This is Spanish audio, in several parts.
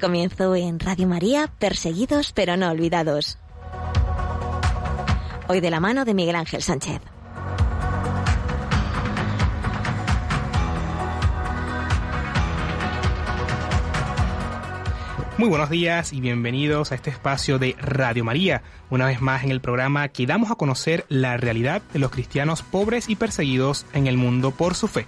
Comienzo en Radio María, Perseguidos pero no olvidados. Hoy de la mano de Miguel Ángel Sánchez. Muy buenos días y bienvenidos a este espacio de Radio María, una vez más en el programa que damos a conocer la realidad de los cristianos pobres y perseguidos en el mundo por su fe.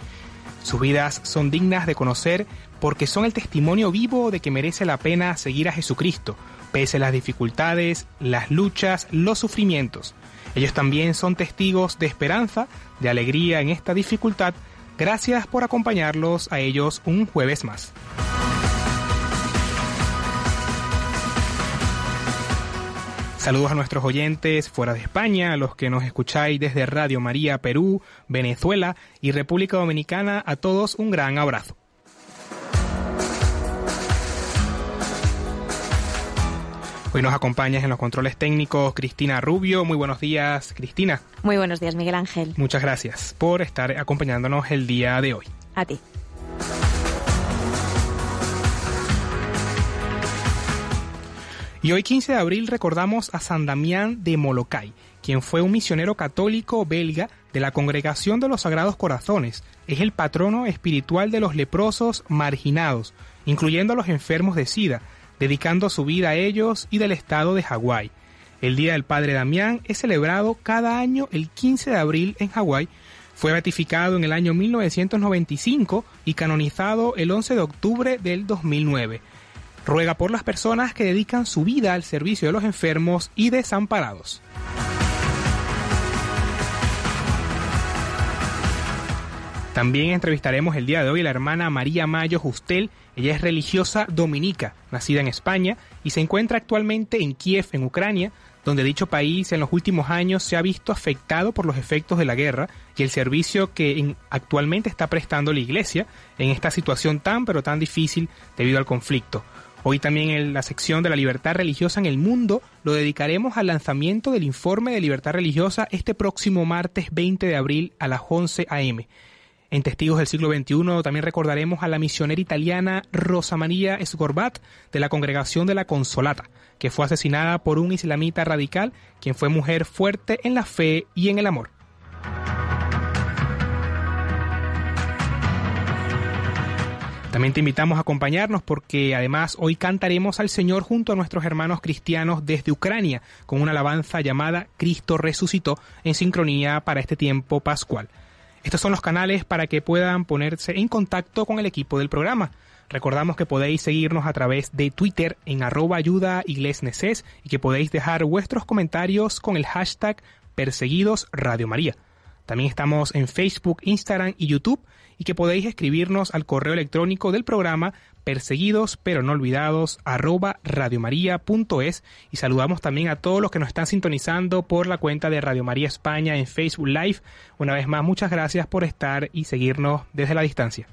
Sus vidas son dignas de conocer porque son el testimonio vivo de que merece la pena seguir a Jesucristo, pese a las dificultades, las luchas, los sufrimientos. Ellos también son testigos de esperanza, de alegría en esta dificultad. Gracias por acompañarlos a ellos un jueves más. Saludos a nuestros oyentes fuera de España, a los que nos escucháis desde Radio María Perú, Venezuela y República Dominicana, a todos un gran abrazo. Hoy nos acompañas en los controles técnicos Cristina Rubio. Muy buenos días, Cristina. Muy buenos días, Miguel Ángel. Muchas gracias por estar acompañándonos el día de hoy. A ti. Y hoy 15 de abril recordamos a San Damián de Molokai, quien fue un misionero católico belga de la Congregación de los Sagrados Corazones. Es el patrono espiritual de los leprosos marginados, incluyendo a los enfermos de SIDA, dedicando su vida a ellos y del estado de Hawái. El Día del Padre Damián es celebrado cada año el 15 de abril en Hawái. Fue ratificado en el año 1995 y canonizado el 11 de octubre del 2009 ruega por las personas que dedican su vida al servicio de los enfermos y desamparados. También entrevistaremos el día de hoy a la hermana María Mayo Justel. Ella es religiosa dominica, nacida en España y se encuentra actualmente en Kiev, en Ucrania, donde dicho país en los últimos años se ha visto afectado por los efectos de la guerra y el servicio que actualmente está prestando la Iglesia en esta situación tan pero tan difícil debido al conflicto. Hoy también en la sección de la libertad religiosa en el mundo lo dedicaremos al lanzamiento del informe de libertad religiosa este próximo martes 20 de abril a las 11 a.m. En Testigos del siglo XXI también recordaremos a la misionera italiana Rosa María Esgorbat de la Congregación de la Consolata, que fue asesinada por un islamita radical, quien fue mujer fuerte en la fe y en el amor. También te invitamos a acompañarnos porque además hoy cantaremos al Señor junto a nuestros hermanos cristianos desde Ucrania con una alabanza llamada Cristo resucitó en sincronía para este tiempo pascual. Estos son los canales para que puedan ponerse en contacto con el equipo del programa. Recordamos que podéis seguirnos a través de Twitter en arroba ayuda y que podéis dejar vuestros comentarios con el hashtag perseguidos Radio María. También estamos en Facebook, Instagram y YouTube y que podéis escribirnos al correo electrónico del programa perseguidos pero no olvidados arroba radiomaria.es y saludamos también a todos los que nos están sintonizando por la cuenta de Radio María España en Facebook Live. Una vez más, muchas gracias por estar y seguirnos desde la distancia.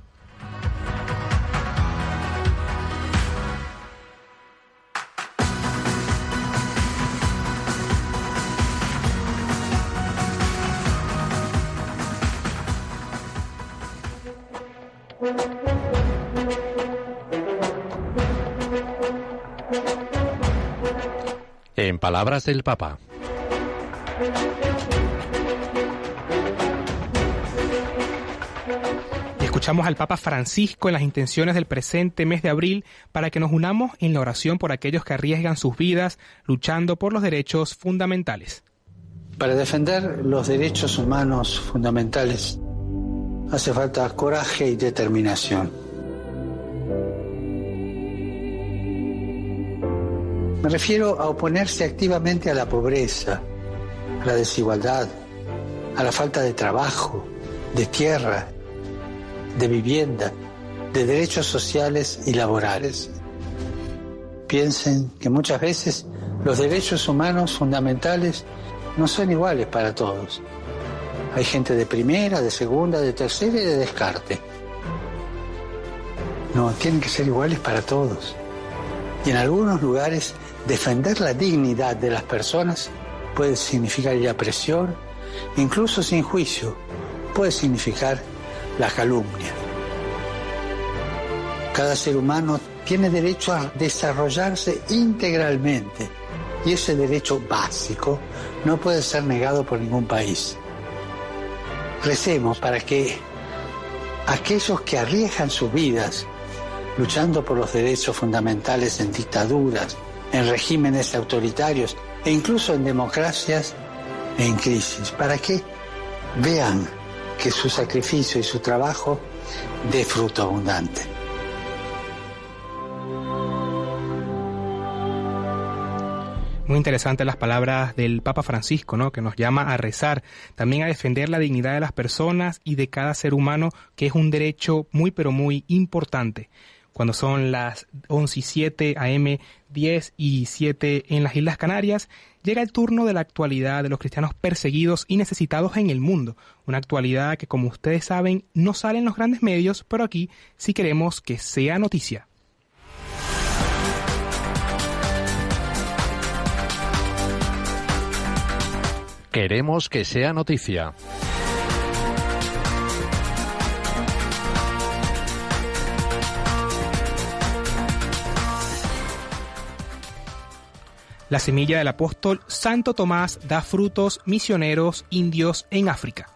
Palabras del Papa. escuchamos al Papa Francisco en las intenciones del presente mes de abril para que nos unamos en la oración por aquellos que arriesgan sus vidas luchando por los derechos fundamentales. Para defender los derechos humanos fundamentales hace falta coraje y determinación. Me refiero a oponerse activamente a la pobreza, a la desigualdad, a la falta de trabajo, de tierra, de vivienda, de derechos sociales y laborales. Piensen que muchas veces los derechos humanos fundamentales no son iguales para todos hay gente de primera, de segunda, de tercera y de descarte. No, tienen que ser iguales para todos. Y en algunos lugares defender la dignidad de las personas puede significar la presión, incluso sin juicio, puede significar la calumnia. Cada ser humano tiene derecho a desarrollarse integralmente y ese derecho básico no puede ser negado por ningún país. Recemos para que aquellos que arriesgan sus vidas luchando por los derechos fundamentales en dictaduras, en regímenes autoritarios e incluso en democracias en crisis, para que vean que su sacrificio y su trabajo dé fruto abundante. Muy interesantes las palabras del Papa Francisco, ¿no? Que nos llama a rezar, también a defender la dignidad de las personas y de cada ser humano, que es un derecho muy pero muy importante. Cuando son las 11 y 7 AM, 10 y 7 en las Islas Canarias, llega el turno de la actualidad de los cristianos perseguidos y necesitados en el mundo. Una actualidad que, como ustedes saben, no sale en los grandes medios, pero aquí sí queremos que sea noticia. Queremos que sea noticia. La semilla del apóstol Santo Tomás da frutos misioneros indios en África.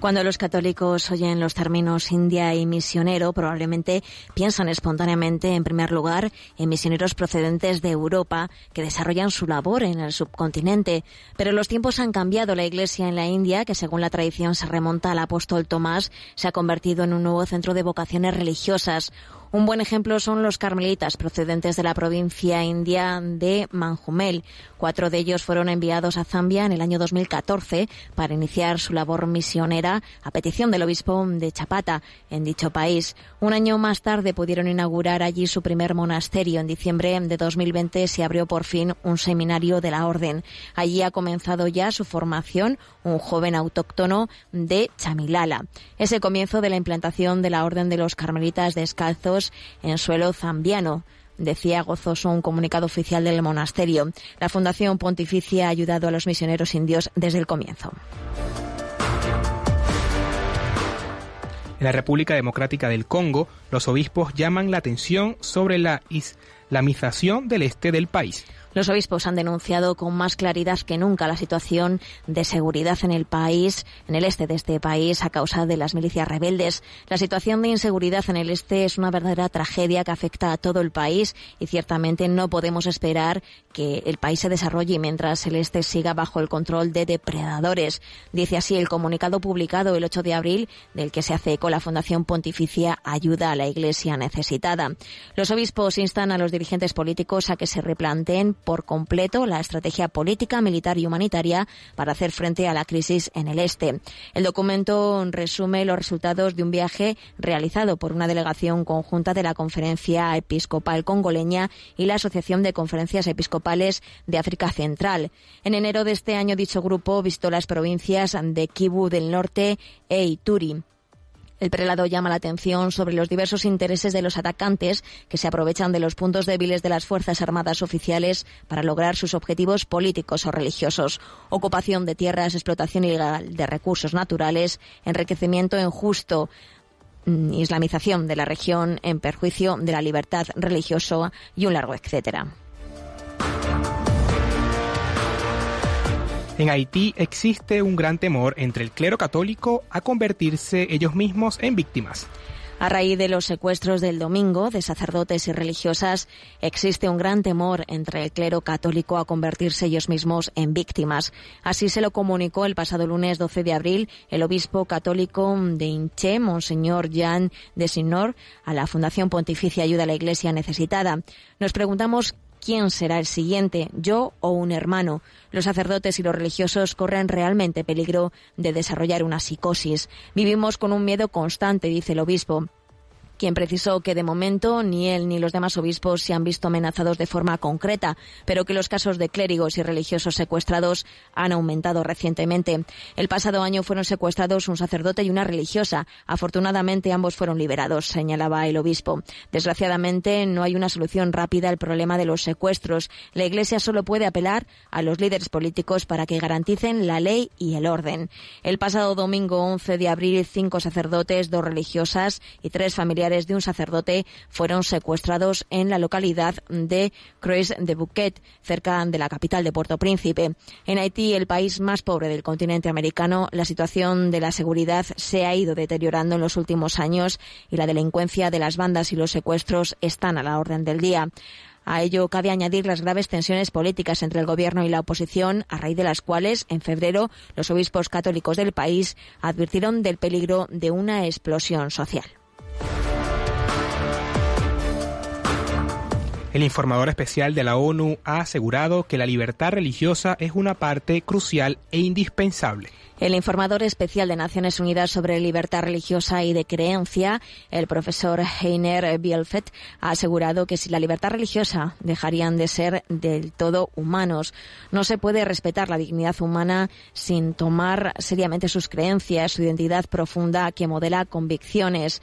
Cuando los católicos oyen los términos India y misionero, probablemente piensan espontáneamente, en primer lugar, en misioneros procedentes de Europa que desarrollan su labor en el subcontinente. Pero los tiempos han cambiado. La Iglesia en la India, que según la tradición se remonta al apóstol Tomás, se ha convertido en un nuevo centro de vocaciones religiosas. Un buen ejemplo son los carmelitas procedentes de la provincia india de Manjumel. Cuatro de ellos fueron enviados a Zambia en el año 2014 para iniciar su labor misionera a petición del obispo de Chapata en dicho país. Un año más tarde pudieron inaugurar allí su primer monasterio. En diciembre de 2020 se abrió por fin un seminario de la orden. Allí ha comenzado ya su formación un joven autóctono de Chamilala. Es el comienzo de la implantación de la orden de los carmelitas descalzos en suelo zambiano decía gozoso un comunicado oficial del monasterio. La Fundación Pontificia ha ayudado a los misioneros indios desde el comienzo. En la República Democrática del Congo, los obispos llaman la atención sobre la islamización del este del país. Los obispos han denunciado con más claridad que nunca la situación de seguridad en el país, en el este de este país, a causa de las milicias rebeldes. La situación de inseguridad en el este es una verdadera tragedia que afecta a todo el país y ciertamente no podemos esperar que el país se desarrolle mientras el este siga bajo el control de depredadores. Dice así el comunicado publicado el 8 de abril del que se hace eco la Fundación Pontificia Ayuda a la Iglesia Necesitada. Los obispos instan a los dirigentes políticos a que se replanteen por completo la estrategia política, militar y humanitaria para hacer frente a la crisis en el este. El documento resume los resultados de un viaje realizado por una delegación conjunta de la Conferencia Episcopal Congoleña y la Asociación de Conferencias Episcopales de África Central. En enero de este año dicho grupo visitó las provincias de Kivu del Norte e Ituri. El prelado llama la atención sobre los diversos intereses de los atacantes que se aprovechan de los puntos débiles de las Fuerzas Armadas oficiales para lograr sus objetivos políticos o religiosos. Ocupación de tierras, explotación ilegal de recursos naturales, enriquecimiento injusto mm, islamización de la región en perjuicio de la libertad religiosa y un largo etcétera. En Haití existe un gran temor entre el clero católico a convertirse ellos mismos en víctimas. A raíz de los secuestros del domingo de sacerdotes y religiosas, existe un gran temor entre el clero católico a convertirse ellos mismos en víctimas. Así se lo comunicó el pasado lunes 12 de abril el obispo católico de Inche, Monseñor Jean de Sinor, a la Fundación Pontificia Ayuda a la Iglesia Necesitada. Nos preguntamos quién será el siguiente, yo o un hermano. Los sacerdotes y los religiosos corren realmente peligro de desarrollar una psicosis. Vivimos con un miedo constante, dice el obispo quien precisó que de momento ni él ni los demás obispos se han visto amenazados de forma concreta, pero que los casos de clérigos y religiosos secuestrados han aumentado recientemente. El pasado año fueron secuestrados un sacerdote y una religiosa. Afortunadamente ambos fueron liberados, señalaba el obispo. Desgraciadamente no hay una solución rápida al problema de los secuestros. La Iglesia solo puede apelar a los líderes políticos para que garanticen la ley y el orden. El pasado domingo 11 de abril, cinco sacerdotes, dos religiosas y tres familiares familiares de un sacerdote fueron secuestrados en la localidad de Croix de Bouquet, cerca de la capital de Puerto Príncipe. En Haití, el país más pobre del continente americano, la situación de la seguridad se ha ido deteriorando en los últimos años y la delincuencia de las bandas y los secuestros están a la orden del día. A ello cabe añadir las graves tensiones políticas entre el gobierno y la oposición, a raíz de las cuales, en febrero, los obispos católicos del país advirtieron del peligro de una explosión social. El informador especial de la ONU ha asegurado que la libertad religiosa es una parte crucial e indispensable. El informador especial de Naciones Unidas sobre libertad religiosa y de creencia, el profesor Heiner Bielfeld, ha asegurado que si la libertad religiosa dejarían de ser del todo humanos, no se puede respetar la dignidad humana sin tomar seriamente sus creencias, su identidad profunda que modela convicciones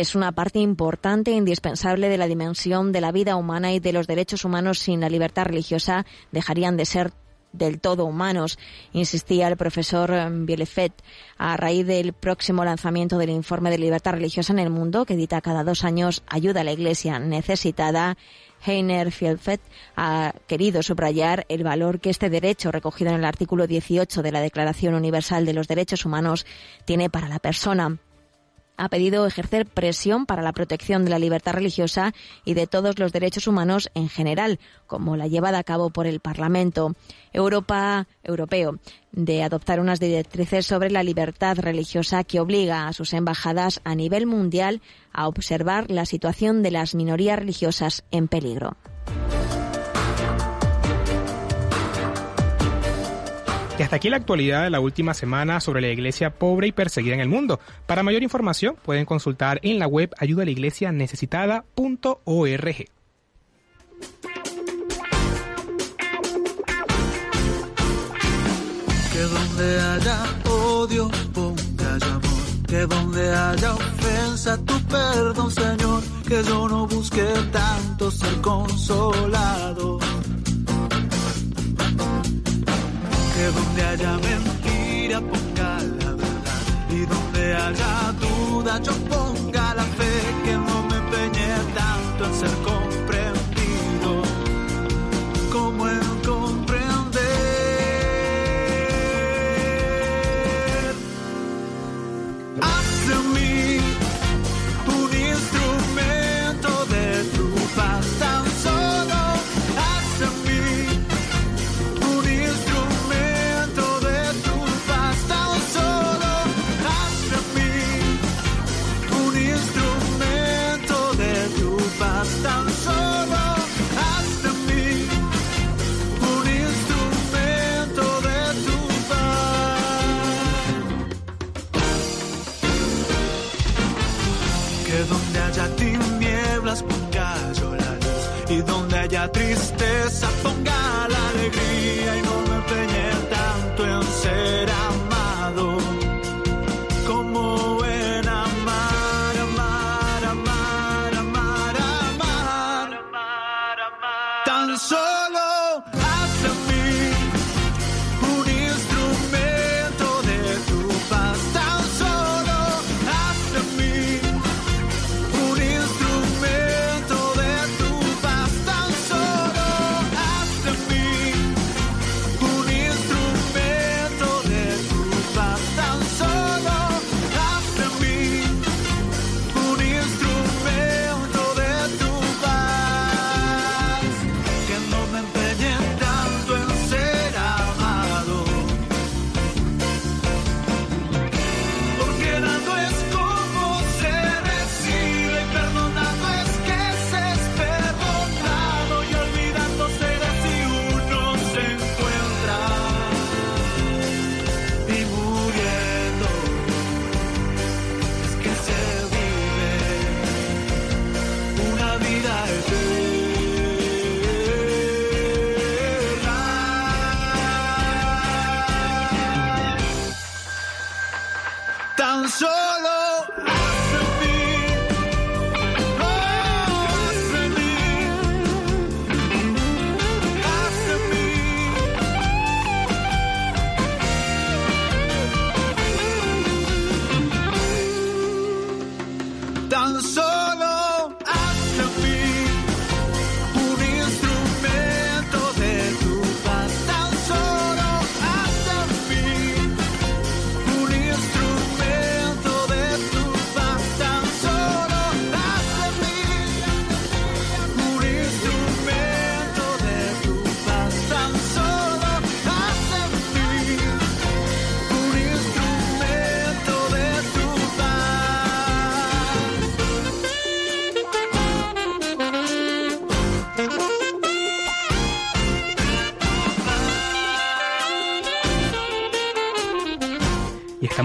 es una parte importante e indispensable de la dimensión de la vida humana y de los derechos humanos sin la libertad religiosa dejarían de ser del todo humanos, insistía el profesor Bielefet, a raíz del próximo lanzamiento del informe de libertad religiosa en el mundo, que edita cada dos años Ayuda a la Iglesia necesitada. Heiner Fielfett ha querido subrayar el valor que este derecho, recogido en el artículo 18 de la Declaración Universal de los Derechos Humanos, tiene para la persona ha pedido ejercer presión para la protección de la libertad religiosa y de todos los derechos humanos en general, como la llevada a cabo por el Parlamento Europa europeo de adoptar unas directrices sobre la libertad religiosa que obliga a sus embajadas a nivel mundial a observar la situación de las minorías religiosas en peligro. Y hasta aquí la actualidad de la última semana sobre la iglesia pobre y perseguida en el mundo. Para mayor información pueden consultar en la web ayudalaiglesianecesitada.org. Que donde haya odio, ponga amor. Que donde haya ofensa, tu perdón, Señor. Que yo no busque tanto ser consolado Que donde haya mentira ponga la verdad. Y donde haya duda yo ponga la fe que no me empeñe tanto en ser comprendido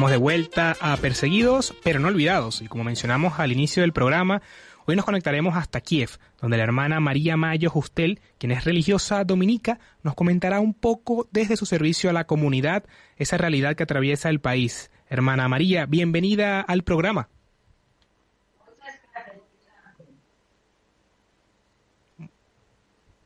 de vuelta a Perseguidos pero no olvidados. Y como mencionamos al inicio del programa, hoy nos conectaremos hasta Kiev, donde la hermana María Mayo Justel, quien es religiosa dominica, nos comentará un poco desde su servicio a la comunidad esa realidad que atraviesa el país. Hermana María, bienvenida al programa.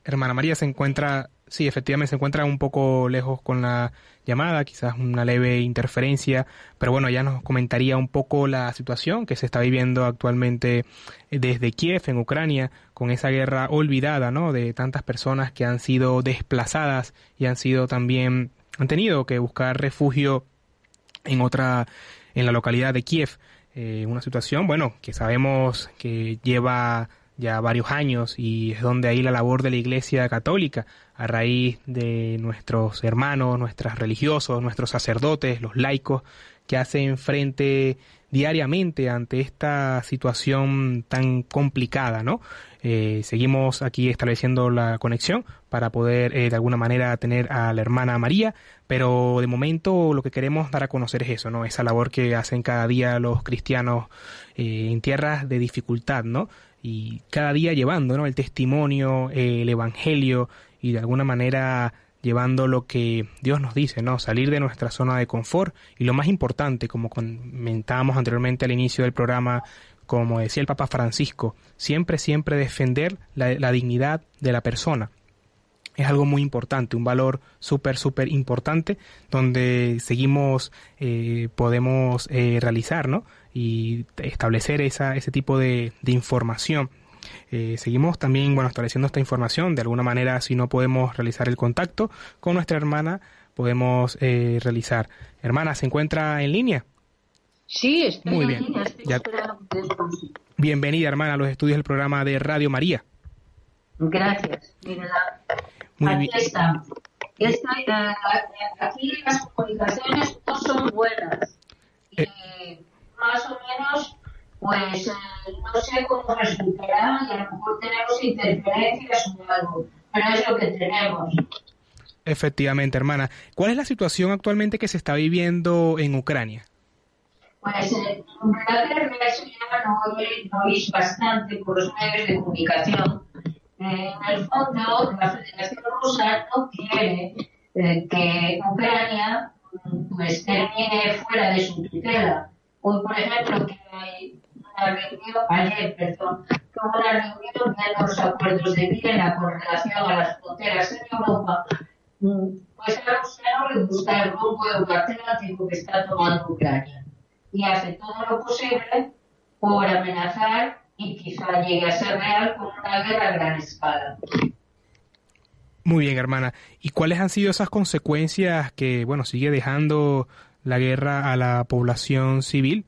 Hermana María se encuentra sí, efectivamente se encuentra un poco lejos con la llamada, quizás una leve interferencia, pero bueno, ya nos comentaría un poco la situación que se está viviendo actualmente desde Kiev, en Ucrania, con esa guerra olvidada, ¿no? De tantas personas que han sido desplazadas y han sido también, han tenido que buscar refugio en otra, en la localidad de Kiev. Eh, una situación, bueno, que sabemos que lleva ya varios años y es donde ahí la labor de la Iglesia Católica, a raíz de nuestros hermanos, nuestros religiosos, nuestros sacerdotes, los laicos, que hacen frente diariamente ante esta situación tan complicada, ¿no? Eh, seguimos aquí estableciendo la conexión para poder eh, de alguna manera tener a la hermana María, pero de momento lo que queremos dar a conocer es eso, ¿no? Esa labor que hacen cada día los cristianos eh, en tierras de dificultad, ¿no? Y cada día llevando ¿no? el testimonio, el evangelio y de alguna manera llevando lo que Dios nos dice, ¿no? Salir de nuestra zona de confort y lo más importante, como comentábamos anteriormente al inicio del programa, como decía el Papa Francisco, siempre, siempre defender la, dignidad de la persona. Es algo muy importante, un valor súper, súper importante, donde seguimos, eh, podemos eh, realizar, ¿no? Y establecer esa, ese tipo de, de información. Eh, seguimos también bueno, estableciendo esta información. De alguna manera, si no podemos realizar el contacto con nuestra hermana, podemos eh, realizar. Hermana, ¿se encuentra en línea? Sí, estoy Muy bien. Bienvenida, hermana, a los estudios del programa de Radio María. Gracias. Muy aquí está. Eh, aquí las comunicaciones no son buenas más o menos, pues eh, no sé cómo resultará y a lo mejor tenemos interferencias o algo, pero es lo que tenemos. Efectivamente, hermana. ¿Cuál es la situación actualmente que se está viviendo en Ucrania? Pues eh, eso ya no, no oís bastante por los medios de comunicación. Eh, en el fondo, la Federación Rusa no quiere eh, que Ucrania pues termine fuera de su tutela. Hoy, por ejemplo, que hay una reunión, ayer, perdón, que hubo una reunión de los acuerdos de Viena con relación a las fronteras en Europa, mm, pues a Rusia no le gusta el rumbo euroatlántico que está tomando Ucrania y hace todo lo posible por amenazar y quizá llegue a ser real con una guerra a gran escala. Muy bien, hermana. ¿Y cuáles han sido esas consecuencias que, bueno, sigue dejando la guerra a la población civil?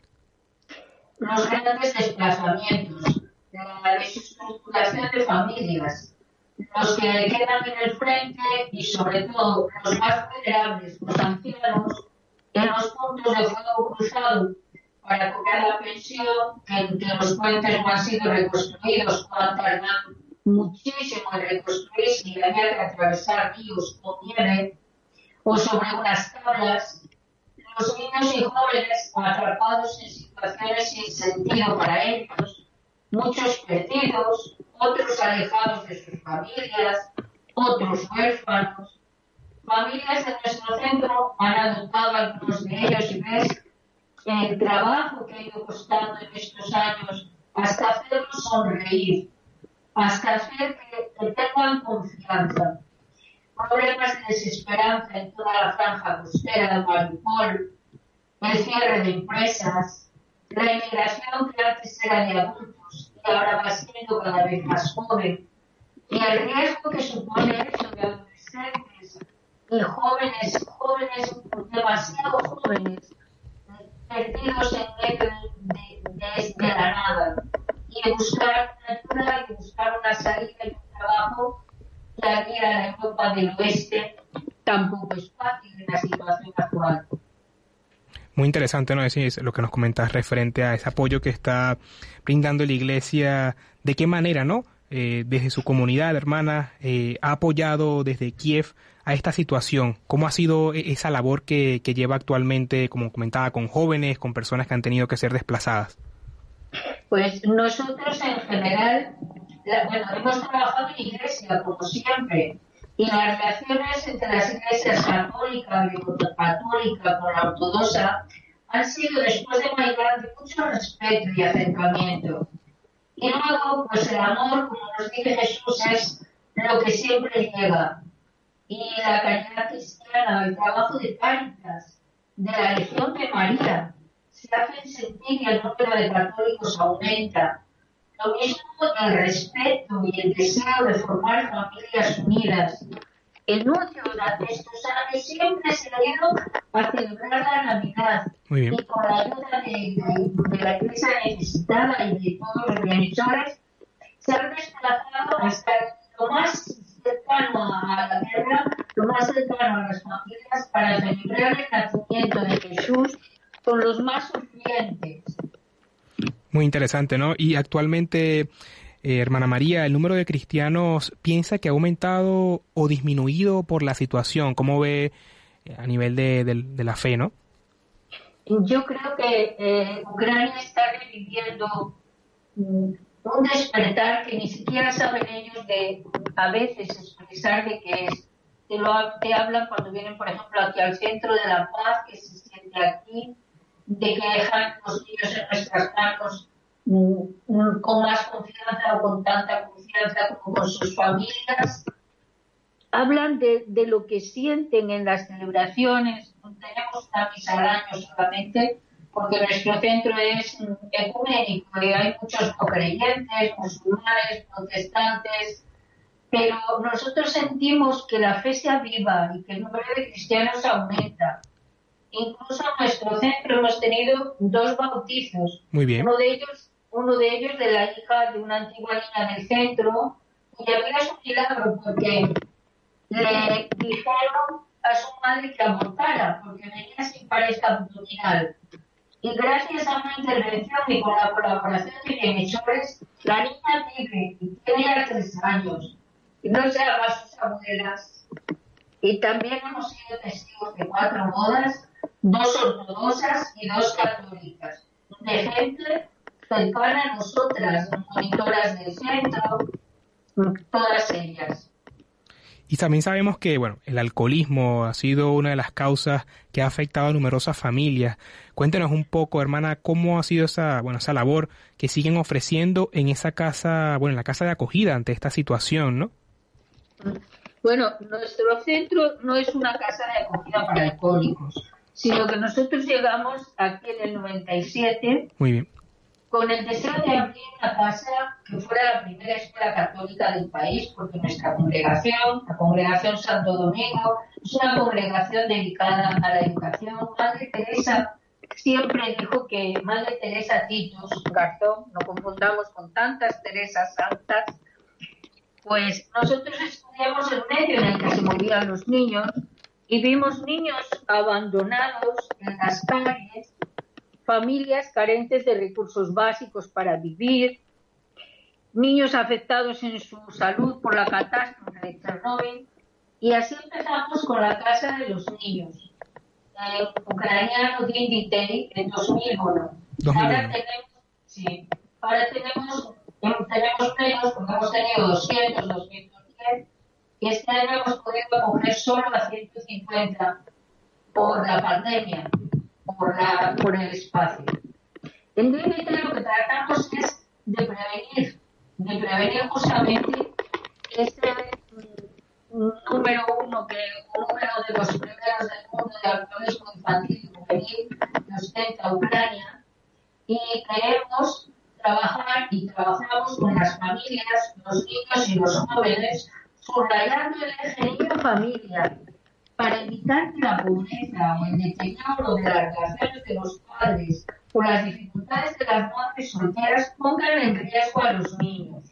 Los grandes desplazamientos, la desestructuración de familias, los que quedan en el frente y sobre todo los más vulnerables, los ancianos, en los puntos de fuego cruzado para cobrar la pensión, que, que los puentes no han sido reconstruidos, cuando tardan muchísimo en reconstruirse y había que atravesar ríos o nieve, o sobre unas tablas los niños y jóvenes atrapados en situaciones sin sentido para ellos, muchos perdidos, otros alejados de sus familias, otros huérfanos. Familias de nuestro centro han adoptado algunos de ellos y ves el trabajo que ha ido costando en estos años hasta hacerlos sonreír, hasta hacer que, que tengan confianza problemas de desesperanza en toda la franja costera de Mariupol, el cierre de empresas, la inmigración que antes era de adultos y ahora va siendo cada vez más joven, y el riesgo que supone eso de adolescentes y jóvenes, jóvenes demasiado jóvenes, perdidos en medio de, de, la nada, y buscar ayuda y buscar una salida y un trabajo aquí a la Europa del Oeste tampoco es fácil en la situación actual. Muy interesante, ¿no? Decir lo que nos comentas referente a ese apoyo que está brindando la Iglesia, de qué manera, ¿no? eh, desde su comunidad, hermana, eh, ha apoyado desde Kiev a esta situación? ¿Cómo ha sido e-, esa labor que, que lleva actualmente, como comentaba, con jóvenes, con personas que han tenido que ser desplazadas? Pues nosotros en general, bueno, hemos trabajado en iglesia, como siempre, y las relaciones entre las iglesias católica, católica con la ortodoxa han sido después de Maidán de mucho respeto y acercamiento. Y luego, pues el amor, como nos dice Jesús, es lo que siempre llega. Y la caridad cristiana, el trabajo de Cáritas, de la Legión de María, se hacen sentir y el número de católicos aumenta. Lo mismo el respeto y el deseo de formar familias unidas. El nuncio durante estos años siempre se ha ido a celebrar la Navidad. Y con la ayuda de, la Iglesia necesitada y de todos los bienhechores, se han desplazado hasta lo más cercano a la tierra, lo más cercano a las familias, para celebrar el nacimiento de Jesús con los más sufrientes. Muy interesante, ¿no? Y actualmente, eh, hermana María, ¿el número de cristianos piensa que ha aumentado o disminuido por la situación? ¿Cómo ve eh, a nivel de, la fe, no? Yo creo que eh, Ucrania está reviviendo mm, un despertar que ni siquiera saben ellos de a veces expresar de qué es. Te, lo, te hablan cuando vienen, por ejemplo, aquí al centro de la paz, que se siente aquí, de que dejan los niños en nuestras manos mm, mm, con más confianza o con tanta confianza como con sus familias. Hablan de, de lo que sienten en las celebraciones. Tenemos una misa al año solamente porque nuestro centro es ecuménico y hay muchos no creyentes, musulmanes, protestantes, pero nosotros sentimos que la fe se aviva y que el número de cristianos aumenta. Incluso en nuestro centro hemos tenido dos bautizos. Muy bien. Uno de ellos, uno de ellos de la hija de una antigua niña del centro, y había es un milagro porque le dijeron a su madre que abortara porque venía sin pareja abdominal. Y gracias a una intervención y con la colaboración de bienhechores, la niña vive y tiene ya tres años. Y no se a sus abuelas. Y también hemos sido testigos de cuatro bodas dos ortodoxas y dos católicas, de gente cercana a nosotras, monitoras del centro, todas ellas. Y también sabemos que, bueno, el alcoholismo ha sido una de las causas que ha afectado a numerosas familias. Cuéntenos un poco, hermana, cómo ha sido esa, bueno, esa labor que siguen ofreciendo en esa casa, bueno, en la casa de acogida ante esta situación, ¿no? Bueno, nuestro centro no es una casa de acogida para alcohólicos sino que nosotros llegamos aquí en el 97 Muy bien. con el deseo de abrir una casa que fuera la primera escuela católica del país, porque nuestra congregación, la congregación Santo Domingo, es una congregación dedicada a la educación. Madre Teresa siempre dijo que Madre Teresa Titus Garzón, no confundamos con tantas Teresas santas, pues nosotros estudiamos el medio en el que se movían los niños y vimos niños abandonados en las calles, familias carentes de recursos básicos para vivir, niños afectados en su salud por la catástrofe de Chernobyl, y así empezamos con la Casa de los Niños, el ucraniano Dinditei en 2001. Ahora tenemos, sí, ahora tenemos, tenemos menos, porque hemos tenido 200, 210, y este año hemos podido acoger solo a 150 por la pandemia, por, la, por el espacio. En DMT lo que tratamos es de prevenir, de prevenir justamente este número uno, que número de los primeros del mundo de alcoholismo infantil y juvenil que ostenta Ucrania, y queremos trabajar y trabajamos con las familias, los niños y los jóvenes subrayando el eje niño-familia para evitar que la pobreza o el deterioro de las relaciones de los padres o las dificultades de las madres solteras pongan en riesgo a los niños.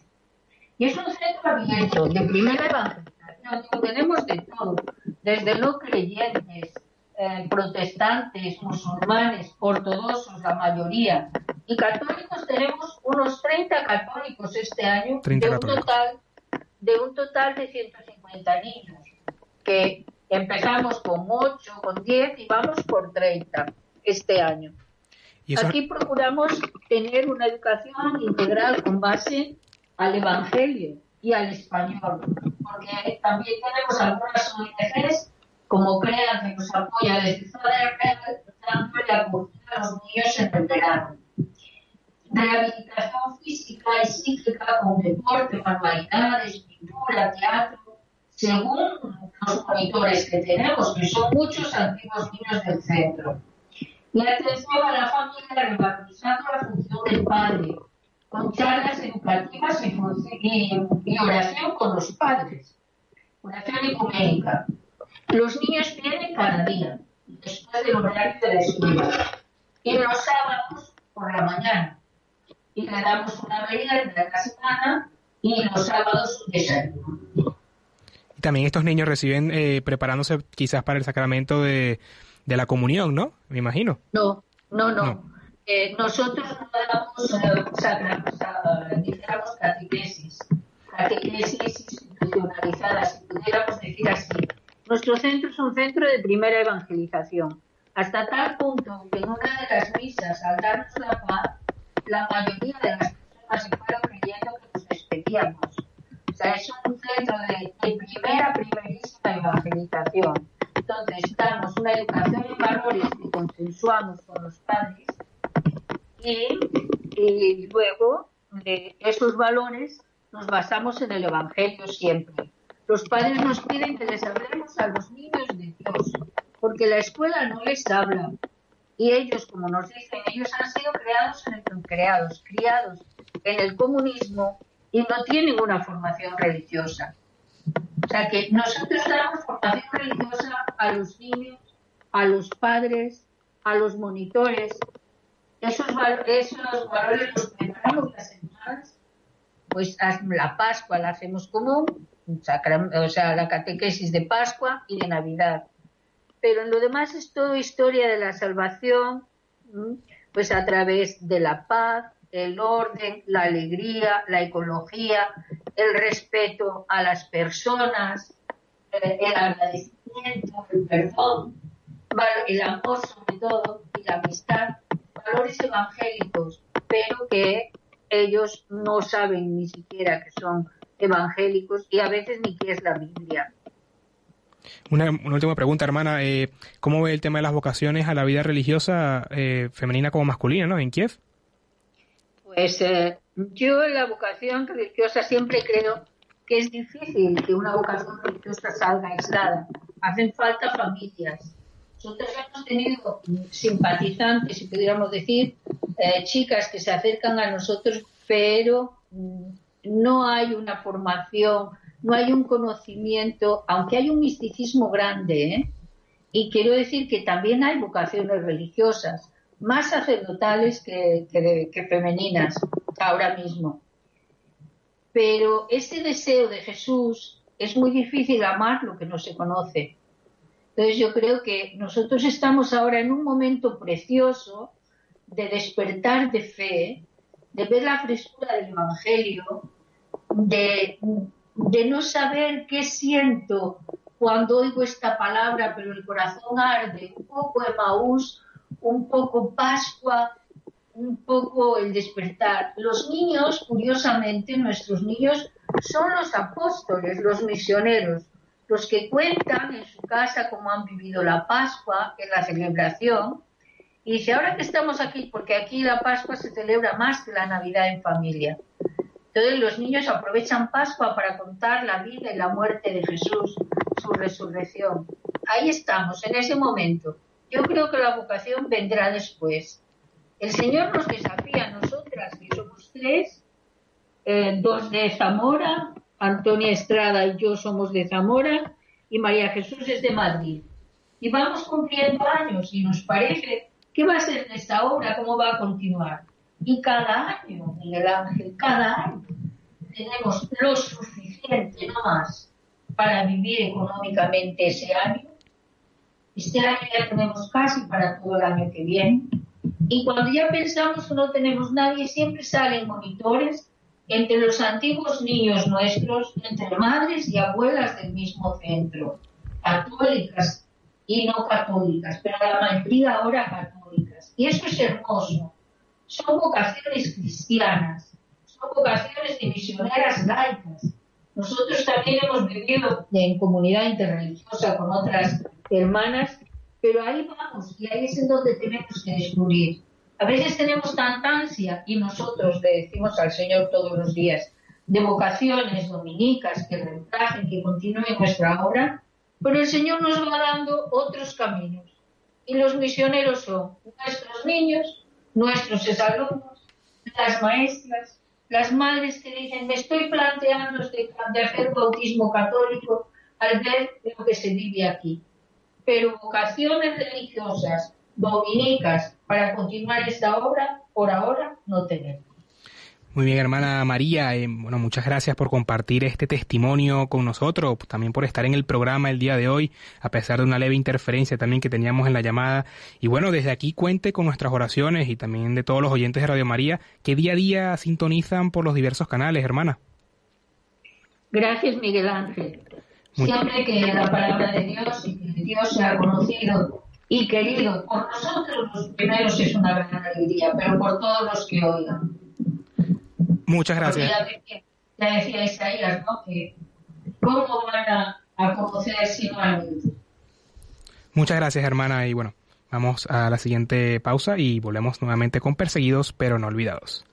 Y es un centro abierto de primera evangelización, tenemos de todo, desde no creyentes, eh, protestantes, musulmanes, ortodoxos, la mayoría, Y católicos tenemos unos 30 católicos este año, 30 de un, católicos. total, de un total de 150 niños, que empezamos con 8, con 10 y vamos por 30 este año. Y eso, Aquí procuramos tener una educación integral con base al Evangelio y al español, porque también tenemos algunas ONGs como CREA que nos apoya desde Real, dándole la cultura a los niños en el verano. Rehabilitación física y psíquica con deporte, manualidades, pintura, teatro, según los monitores que tenemos, que son muchos antiguos niños del centro. La atención a la familia revalorizando la función del padre, con charlas educativas y, y oración con los padres, oración ecuménica. Los niños vienen cada día, después del horario de la escuela, y los sábados por la mañana. Y le damos una merienda a la semana y los sábados un desayuno. también estos niños reciben, eh, preparándose quizás para el sacramento de, de la comunión, ¿no? Me imagino. No, no, no. No. Eh, nosotros no damos, eh, sagra- sa- dijéramos catequesis, catequesis institucionalizadas, si pudiéramos decir así. Nuestro centro es un centro de primera evangelización, hasta tal punto que en una de las misas, al darnos la paz, la mayoría de las personas se fueron creyendo que nos despedíamos. O sea, es un centro de, de primera, primerísima evangelización. Entonces, damos una educación en valores que consensuamos con los padres y, y luego de esos valores nos basamos en el Evangelio siempre. Los padres nos piden que les hablemos a los niños de Dios, porque la escuela no les habla. Y ellos, como nos dicen, ellos han sido creados, en el, creados, criados en el comunismo y no tienen una formación religiosa. O sea que nosotros damos formación religiosa a los niños, a los padres, a los monitores. Esos, esos valores los preparamos las semanas, pues la Pascua la hacemos común, o sea, la catequesis de Pascua y de Navidad. Pero en lo demás es todo historia de la salvación, pues a través de la paz, el orden, la alegría, la ecología, el respeto a las personas, eh, el agradecimiento, el perdón, el amor sobre todo y la amistad, valores evangélicos, pero que ellos no saben ni siquiera que son evangélicos y a veces ni qué es la Biblia. Una, última pregunta, hermana. Eh, ¿Cómo ve el tema de las vocaciones a la vida religiosa eh, femenina como masculina, ¿no? En Kiev. Pues eh, yo la vocación religiosa siempre creo que es difícil que una vocación religiosa salga aislada. Hacen falta familias. Nosotros hemos tenido simpatizantes, si pudiéramos decir, eh, chicas que se acercan a nosotros, pero mm, no hay una formación, no hay un conocimiento, aunque hay un misticismo grande, ¿eh? Y quiero decir que también hay vocaciones religiosas, más sacerdotales que, que- que femeninas ahora mismo. Pero ese deseo de Jesús es muy difícil amar lo que no se conoce. Entonces yo creo que nosotros estamos ahora en un momento precioso de despertar de fe, de ver la frescura del Evangelio, de, de no saber qué siento cuando oigo esta palabra, pero el corazón arde, un poco Emaús, un poco Pascua, un poco el despertar. Los niños, curiosamente, nuestros niños son los apóstoles, los misioneros, los que cuentan en su casa cómo han vivido la Pascua, en la celebración. Y dice, ahora que estamos aquí, porque aquí la Pascua se celebra más que la Navidad en familia. Entonces los niños aprovechan Pascua para contar la vida y la muerte de Jesús, su resurrección. Ahí estamos, en ese momento. Yo creo que la vocación vendrá después. El Señor nos desafía a nosotras, que somos tres, eh, dos de Zamora, Antonia Estrada y yo somos de Zamora, y María Jesús es de Madrid. Y vamos cumpliendo años y nos parece, ¿qué va a ser de esta obra? ¿Cómo va a continuar? Y cada año, Miguel Ángel, cada año tenemos lo suficiente, no más, para vivir económicamente ese año. Este año ya tenemos casi para todo el año que viene. Y cuando ya pensamos que no tenemos nadie, siempre salen monitores entre los antiguos niños nuestros, entre madres y abuelas del mismo centro, católicas y no católicas, pero la mayoría ahora católicas. Y eso es hermoso. Son vocaciones cristianas, son vocaciones de misioneras laicas. Nosotros también hemos vivido en comunidad interreligiosa con otras hermanas, pero ahí vamos y ahí es en donde tenemos que descubrir. A veces tenemos tanta ansia y nosotros le decimos al Señor todos los días de vocaciones dominicas que reemplacen, que continúen nuestra obra, pero el Señor nos va dando otros caminos. Y los misioneros son nuestros niños, nuestros exalumnos, las maestras, las madres que dicen, me estoy planteando de hacer bautismo católico al ver lo que se vive aquí. Pero vocaciones religiosas, dominicas, para continuar esta obra, por ahora no tenemos. Muy bien, hermana María. Eh, bueno, muchas gracias por compartir este testimonio con nosotros, también por estar en el programa el día de hoy, a pesar de una leve interferencia también que teníamos en la llamada. Y bueno, desde aquí cuente con nuestras oraciones y también de todos los oyentes de Radio María que día a día sintonizan por los diversos canales, hermana. Gracias, Miguel Ángel. Siempre que la palabra de Dios y que Dios sea conocido y querido por nosotros los primeros es una gran alegría, pero por todos los que oigan. Muchas gracias. Ya, decía Isaías, ¿no? Que cómo van a, a conocer si no han Muchas gracias, hermana. Y bueno, vamos a la siguiente pausa y volvemos nuevamente con Perseguidos pero no olvidados.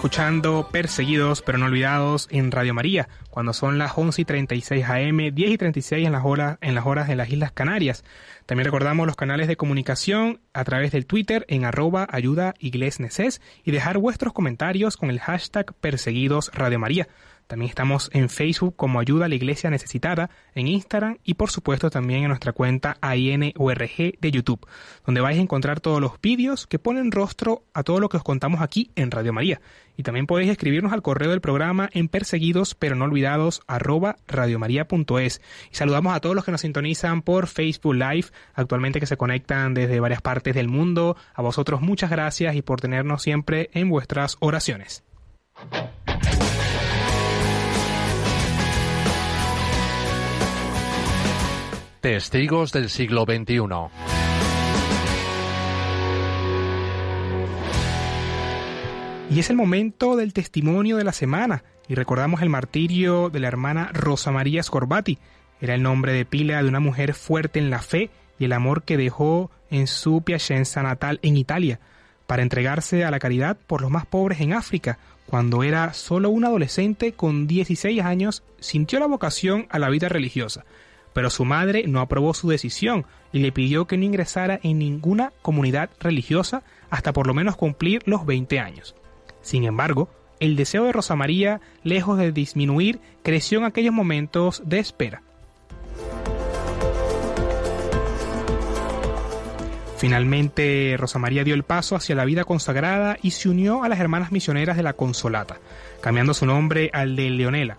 Escuchando Perseguidos pero no olvidados en Radio María, cuando son las 11 y 36 AM, 10 y 36 en las, horas, en las horas de las Islas Canarias. También recordamos los canales de comunicación a través del Twitter en arroba ayuda y dejar vuestros comentarios con el hashtag Perseguidos Radio María. También estamos en Facebook como Ayuda a la Iglesia Necesitada, en Instagram y por supuesto también en nuestra cuenta AINURG de YouTube, donde vais a encontrar todos los vídeos que ponen rostro a todo lo que os contamos aquí en Radio María. Y también podéis escribirnos al correo del programa en perseguidos pero no olvidados arroba. Y saludamos a todos los que nos sintonizan por Facebook Live, actualmente que se conectan desde varias partes del mundo. A vosotros muchas gracias y por tenernos siempre en vuestras oraciones. Testigos del siglo XXI. Y es el momento del testimonio de la semana, y recordamos el martirio de la hermana Rosa María Scorbati. Era el nombre de pila de una mujer fuerte en la fe y el amor que dejó en su Piacenza natal en Italia, para entregarse a la caridad por los más pobres en África. Cuando era solo un adolescente con 16 años, sintió la vocación a la vida religiosa pero su madre no aprobó su decisión y le pidió que no ingresara en ninguna comunidad religiosa hasta por lo menos cumplir los 20 años. Sin embargo, el deseo de Rosa María, lejos de disminuir, creció en aquellos momentos de espera. Finalmente, Rosa María dio el paso hacia la vida consagrada y se unió a las hermanas misioneras de la Consolata, cambiando su nombre al de Leonela,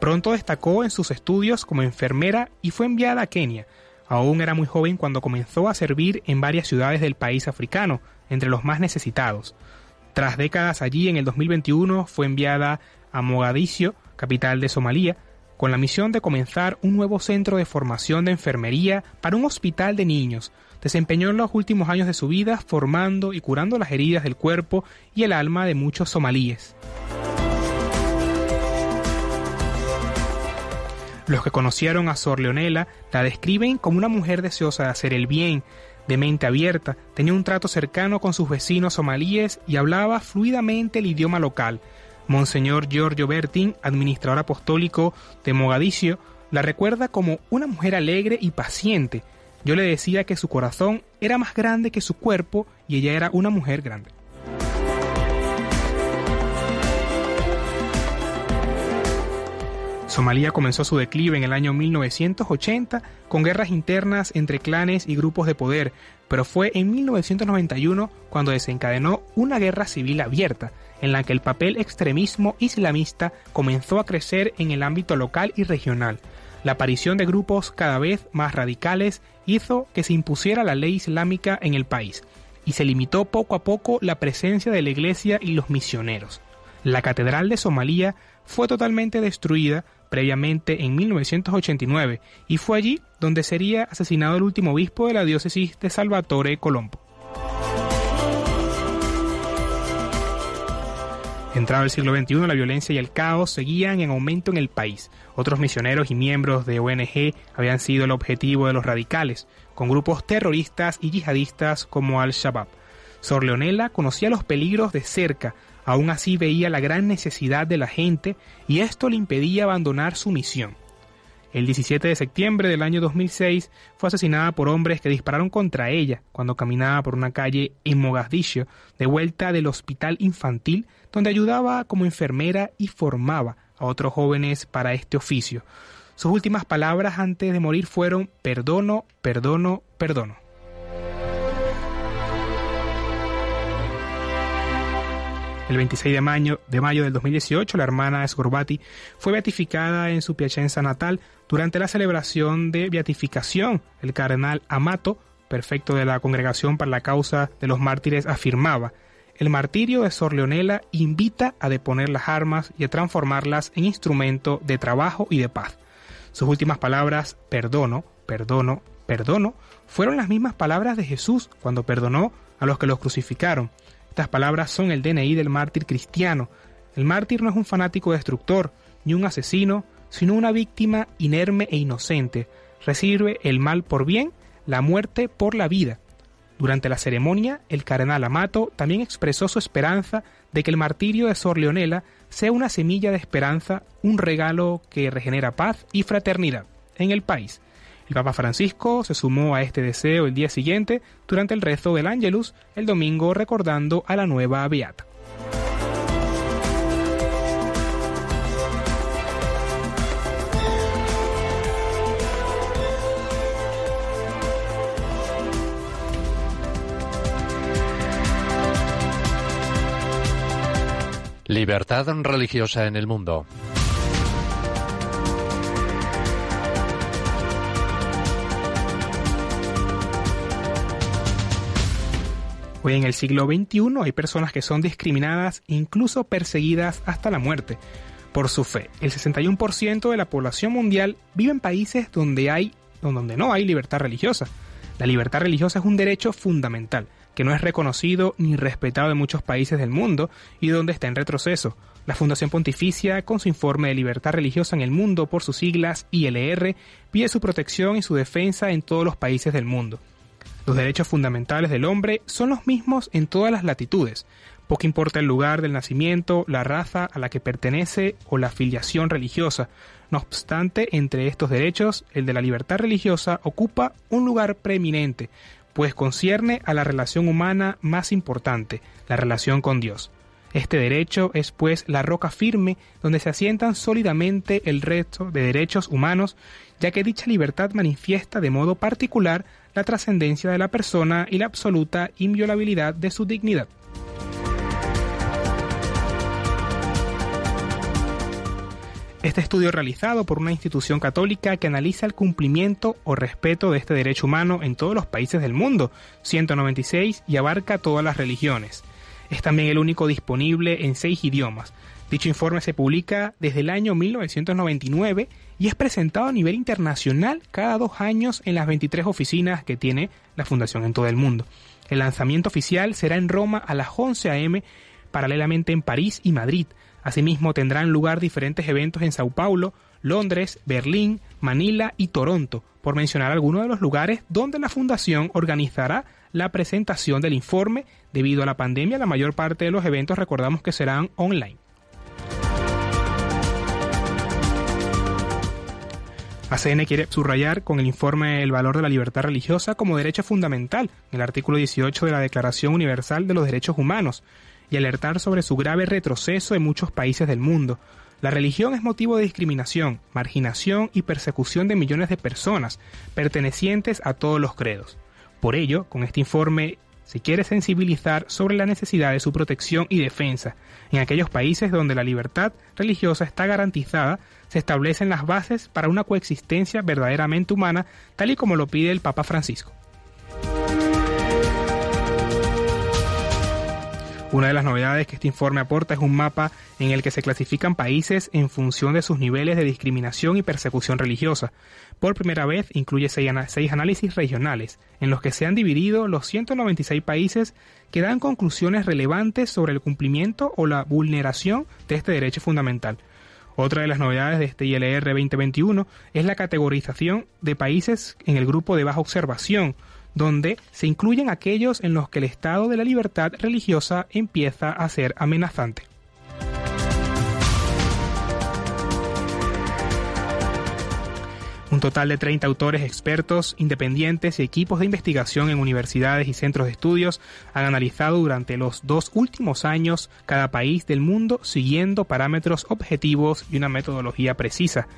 Pronto destacó en sus estudios como enfermera y fue enviada a Kenia. Aún era muy joven cuando comenzó a servir en varias ciudades del país africano, entre los más necesitados. Tras décadas allí, en el 2021 fue enviada a Mogadiscio, capital de Somalia, con la misión de comenzar un nuevo centro de formación de enfermería para un hospital de niños. Desempeñó en los últimos años de su vida formando y curando las heridas del cuerpo y el alma de muchos somalíes. Los que conocieron a Sor Leonela la describen como una mujer deseosa de hacer el bien, de mente abierta, tenía un trato cercano con sus vecinos somalíes y hablaba fluidamente el idioma local. Monseñor Giorgio Bertin, administrador apostólico de Mogadiscio, la recuerda como una mujer alegre y paciente. Yo le decía que su corazón era más grande que su cuerpo y ella era una mujer grande. Somalia comenzó su declive en el año 1980 con guerras internas entre clanes y grupos de poder, pero fue en 1991 cuando desencadenó una guerra civil abierta, en la que el papel extremismo islamista comenzó a crecer en el ámbito local y regional. La aparición de grupos cada vez más radicales hizo que se impusiera la ley islámica en el país, y se limitó poco a poco la presencia de la iglesia y los misioneros. La catedral de Somalia fue totalmente destruida previamente en 1989 y fue allí donde sería asesinado el último obispo de la diócesis de Salvatore Colombo. Entrado el siglo XXI, la violencia y el caos seguían en aumento en el país. Otros misioneros y miembros de ONG habían sido el objetivo de los radicales, con grupos terroristas y yihadistas como Al-Shabaab. Sor Leonela conocía los peligros de cerca, Aún así veía la gran necesidad de la gente y esto le impedía abandonar su misión. El 17 de septiembre del año 2006 fue asesinada por hombres que dispararon contra ella cuando caminaba por una calle en Mogadiscio, de vuelta del hospital infantil, donde ayudaba como enfermera y formaba a otros jóvenes para este oficio. Sus últimas palabras antes de morir fueron perdono, perdono, perdono. El 26 de mayo, de mayo del 2018, la hermana Scorbati fue beatificada en su Piacenza natal durante la celebración de beatificación. El cardenal Amato, perfecto de la Congregación para la Causa de los Mártires, afirmaba el martirio de Sor Leonela invita a deponer las armas y a transformarlas en instrumento de trabajo y de paz. Sus últimas palabras, perdono, perdono, perdono, fueron las mismas palabras de Jesús cuando perdonó a los que los crucificaron. Estas palabras son el DNI del mártir cristiano. El mártir no es un fanático destructor, ni un asesino, sino una víctima inerme e inocente. Recibe el mal por bien, la muerte por la vida. Durante la ceremonia, el cardenal Amato también expresó su esperanza de que el martirio de Sor Leonela sea una semilla de esperanza, un regalo que regenera paz y fraternidad en el país. El Papa Francisco se sumó a este deseo el día siguiente durante el rezo del Angelus, el domingo recordando a la nueva Beata. Libertad religiosa en el mundo. Hoy en el siglo XXI hay personas que son discriminadas, incluso perseguidas hasta la muerte, por su fe. El 61% de la población mundial vive en países donde hay donde no hay libertad religiosa. La libertad religiosa es un derecho fundamental, que no es reconocido ni respetado en muchos países del mundo y donde está en retroceso. La Fundación Pontificia, con su informe de libertad religiosa en el mundo por sus siglas ILR, pide su protección y su defensa en todos los países del mundo. Los derechos fundamentales del hombre son los mismos en todas las latitudes. Poco importa el lugar del nacimiento, la raza a la que pertenece o la afiliación religiosa. No obstante, entre estos derechos, el de la libertad religiosa ocupa un lugar preeminente, pues concierne a la relación humana más importante, la relación con Dios. Este derecho es pues la roca firme donde se asientan sólidamente el resto de derechos humanos, ya que dicha libertad manifiesta de modo particular la trascendencia de la persona y la absoluta inviolabilidad de su dignidad. Este estudio realizado por una institución católica que analiza el cumplimiento o respeto de este derecho humano en todos los países del mundo, 196, y abarca todas las religiones. Es también el único disponible en seis idiomas. Dicho informe se publica desde el año 1999 y es presentado a nivel internacional cada dos años en las 23 oficinas que tiene la Fundación en todo el mundo. El lanzamiento oficial será en Roma a las 11 a.m., paralelamente en París y Madrid. Asimismo tendrán lugar diferentes eventos en Sao Paulo, Londres, Berlín, Manila y Toronto, por mencionar algunos de los lugares donde la Fundación organizará la presentación del informe. Debido a la pandemia, la mayor parte de los eventos recordamos que serán online. ACN quiere subrayar con el informe el valor de la libertad religiosa como derecho fundamental en el artículo 18 de la Declaración Universal de los Derechos Humanos y alertar sobre su grave retroceso en muchos países del mundo. La religión es motivo de discriminación, marginación y persecución de millones de personas pertenecientes a todos los credos. Por ello, con este informe se quiere sensibilizar sobre la necesidad de su protección y defensa. En aquellos países donde la libertad religiosa está garantizada, se establecen las bases para una coexistencia verdaderamente humana, tal y como lo pide el Papa Francisco. Una de las novedades que este informe aporta es un mapa en el que se clasifican países en función de sus niveles de discriminación y persecución religiosa. Por primera vez incluye seis, análisis regionales, en los que se han dividido los 196 países que dan conclusiones relevantes sobre el cumplimiento o la vulneración de este derecho fundamental. Otra de las novedades de este ILR 2021 es la categorización de países en el grupo de baja observación, donde se incluyen aquellos en los que el estado de la libertad religiosa empieza a ser amenazante. Un total de 30 autores expertos, independientes y equipos de investigación en universidades y centros de estudios han analizado durante los dos últimos años cada país del mundo siguiendo parámetros objetivos y una metodología precisa.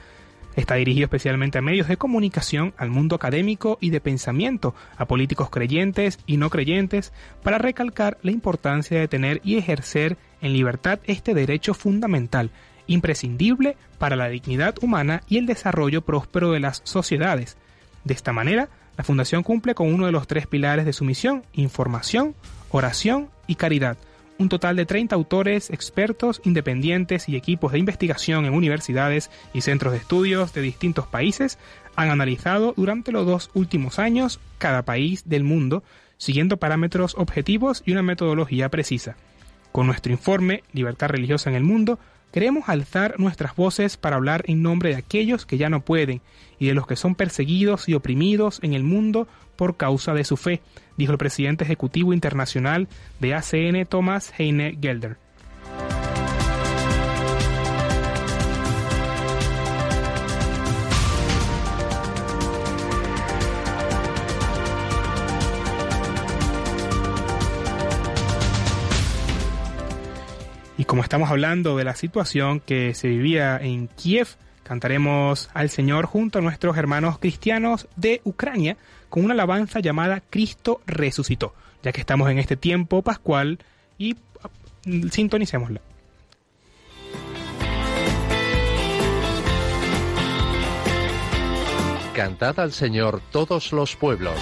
Está dirigido especialmente a medios de comunicación, al mundo académico y de pensamiento, a políticos creyentes y no creyentes, para recalcar la importancia de tener y ejercer en libertad este derecho fundamental, imprescindible para la dignidad humana y el desarrollo próspero de las sociedades. De esta manera, la Fundación cumple con uno de los tres pilares de su misión, información, oración y caridad, un total de 30 autores, expertos, independientes y equipos de investigación en universidades y centros de estudios de distintos países han analizado durante los dos últimos años cada país del mundo, siguiendo parámetros objetivos y una metodología precisa. Con nuestro informe Libertad Religiosa en el Mundo, queremos alzar nuestras voces para hablar en nombre de aquellos que ya no pueden y de los que son perseguidos y oprimidos en el mundo por causa de su fe, dijo el presidente ejecutivo internacional de ACN, Thomas Heine Gelder. como estamos hablando de la situación que se vivía en Kiev, cantaremos al Señor junto a nuestros hermanos cristianos de Ucrania con una alabanza llamada Cristo resucitó, ya que estamos en este tiempo pascual y mm, sintonicémosla. Cantad al Señor todos los pueblos.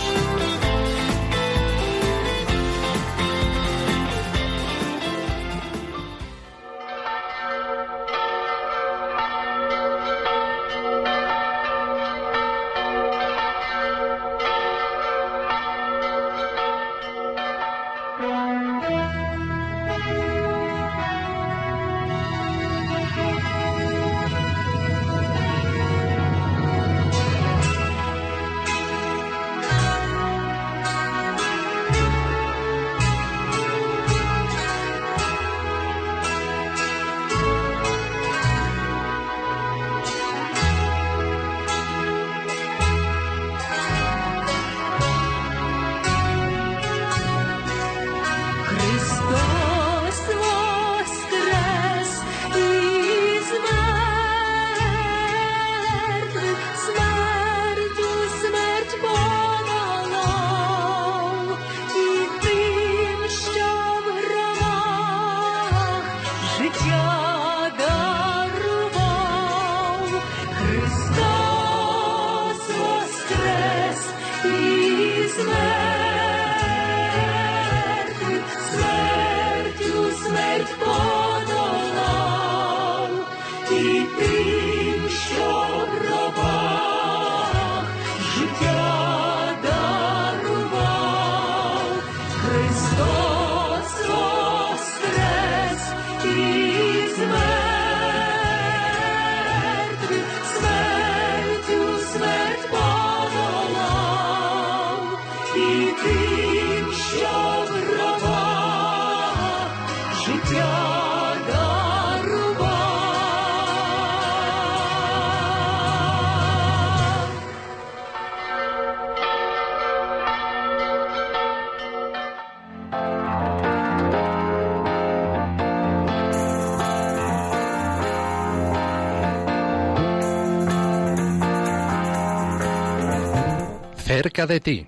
Cerca de ti.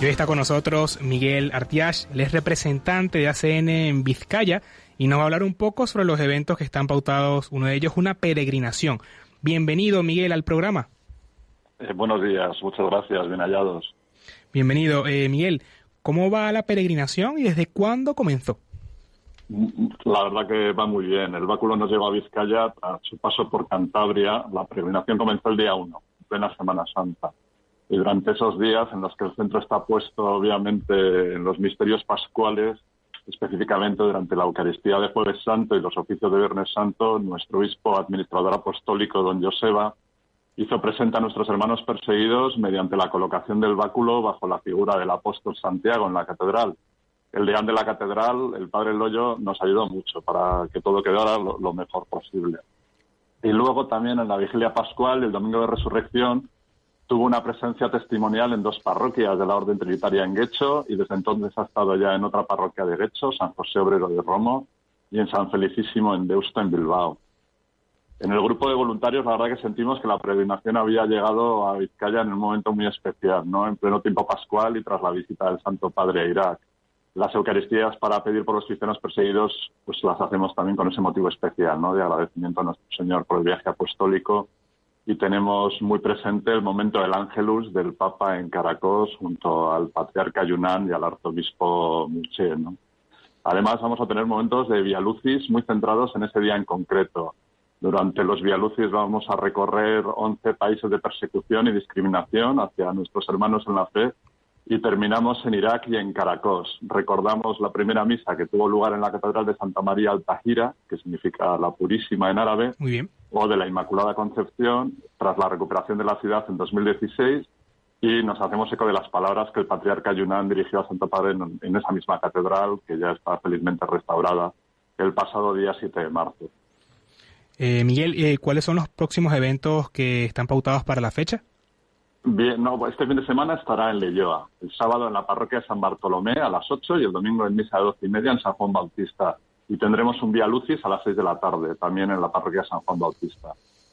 Y hoy está con nosotros Miguel Artiach, él es representante de ACN en Vizcaya y nos va a hablar un poco sobre los eventos que están pautados, uno de ellos una peregrinación. Bienvenido Miguel al programa. Eh, buenos días, muchas gracias, bien hallados. Bienvenido. Eh, Miguel, ¿cómo va la peregrinación y desde cuándo comenzó? La verdad que va muy bien. El báculo nos lleva a Vizcaya a su paso por Cantabria. La peregrinación comenzó el día 1, plena Semana Santa. Y durante esos días en los que el centro está puesto, obviamente, en los misterios pascuales, específicamente durante la Eucaristía de Jueves Santo y los oficios de Viernes Santo, nuestro obispo administrador apostólico, don Joseba, hizo presente a nuestros hermanos perseguidos mediante la colocación del báculo bajo la figura del apóstol Santiago en la catedral el deán de la catedral, el padre Loyo, nos ayudó mucho para que todo quedara lo, mejor posible. Y luego también en la vigilia pascual, el domingo de resurrección, tuvo una presencia testimonial en dos parroquias de la Orden Trinitaria en Guecho y desde entonces ha estado ya en otra parroquia de Guecho, San José Obrero de Romo, y en San Felicísimo en Deusto, en Bilbao. En el grupo de voluntarios, la verdad que sentimos que la peregrinación había llegado a Vizcaya en un momento muy especial, ¿no? En pleno tiempo pascual y tras la visita del Santo Padre a Irak las Eucaristías para pedir por los cristianos perseguidos, pues las hacemos también con ese motivo especial, ¿no? De agradecimiento a nuestro Señor por el viaje apostólico. Y tenemos muy presente el momento del Ángelus del Papa en Caracos junto al Patriarca Yunnan y al Arzobispo Michel, ¿no? Además, vamos a tener momentos de Vialucis muy centrados en ese día en concreto. Durante los Vialucis vamos a recorrer 11 países de persecución y discriminación hacia nuestros hermanos en la fe y terminamos en Irak y en Caracos. Recordamos la primera misa que tuvo lugar en la Catedral de Santa María Al-Tahira, que significa la Purísima en árabe, Muy bien. o de la Inmaculada Concepción, tras la recuperación de la ciudad en 2016, y nos hacemos eco de las palabras que el patriarca Yunnan dirigió a Santo Padre en, esa misma catedral, que ya está felizmente restaurada, el pasado día 7 de marzo. Eh, Miguel, eh, ¿cuáles son los próximos eventos que están pautados para la fecha? Bien, no, este fin de semana estará en Leyoa. El sábado en la parroquia de San Bartolomé a las 8 y el domingo en misa de 12 y media en San Juan Bautista. Y tendremos un Vía Lucis a las 6 de la tarde, también en la parroquia de San Juan Bautista.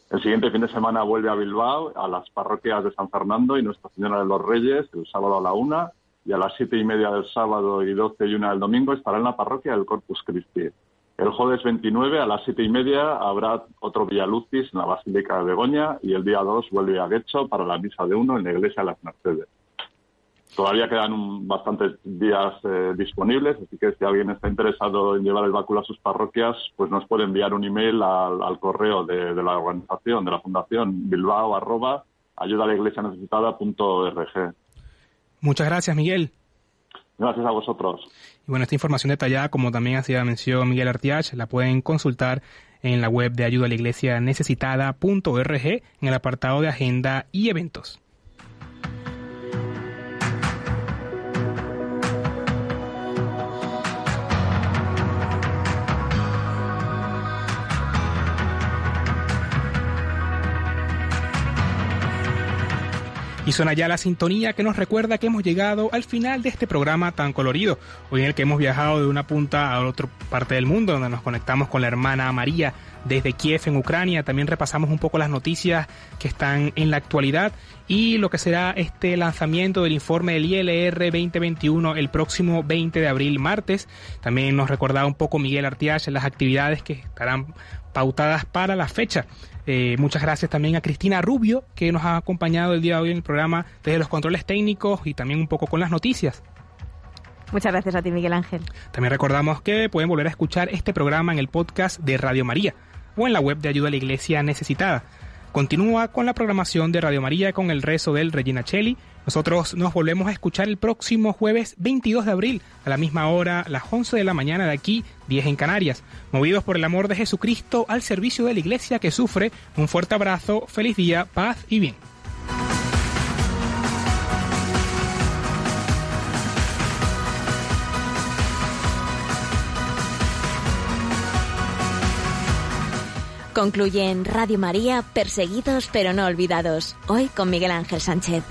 El siguiente fin de semana vuelve a Bilbao, a las parroquias de San Fernando y Nuestra Señora de los Reyes, el sábado a la 1 y a las siete y media del sábado y 12 y una del domingo estará en la parroquia del Corpus Christi. El jueves 29 a las siete y media habrá otro Vía Lucis en la Basílica de Begoña y el día 2 vuelve a Guecho para la misa de uno en la Iglesia de las Mercedes. Todavía quedan bastantes días eh, disponibles, así que si alguien está interesado en llevar el báculo a sus parroquias, pues nos puede enviar un email al, correo de, la organización, de la Fundación Bilbao, arroba, ayuda a la iglesia Muchas gracias, Miguel. Gracias a vosotros. Y bueno, esta información detallada, como también hacía mención Miguel Artiach, la pueden consultar en la web de ayuda a la iglesia necesitada.org en el apartado de agenda y eventos. Y suena ya la sintonía que nos recuerda que hemos llegado al final de este programa tan colorido, hoy en el que hemos viajado de una punta a otra parte del mundo, donde nos conectamos con la hermana María desde Kiev en Ucrania. También repasamos un poco las noticias que están en la actualidad y lo que será este lanzamiento del informe del ILR 2021 el próximo 20 de abril, martes. También nos recordaba un poco Miguel Artiach las actividades que estarán pautadas para la fecha. Eh, muchas gracias también a Cristina Rubio, que nos ha acompañado el día de hoy en el programa desde los controles técnicos y también un poco con las noticias. Muchas gracias a ti, Miguel Ángel. También recordamos que pueden volver a escuchar este programa en el podcast de Radio María o en la web de Ayuda a la Iglesia Necesitada. Continúa con la programación de Radio María con el rezo del Regina Cheli. Nosotros nos volvemos a escuchar el próximo jueves 22 de abril a la misma hora, las 11 de la mañana de aquí, 10 en Canarias. Movidos por el amor de Jesucristo al servicio de la iglesia que sufre, un fuerte abrazo, feliz día, paz y bien. Concluye en Radio María, Perseguidos pero no olvidados, hoy con Miguel Ángel Sánchez.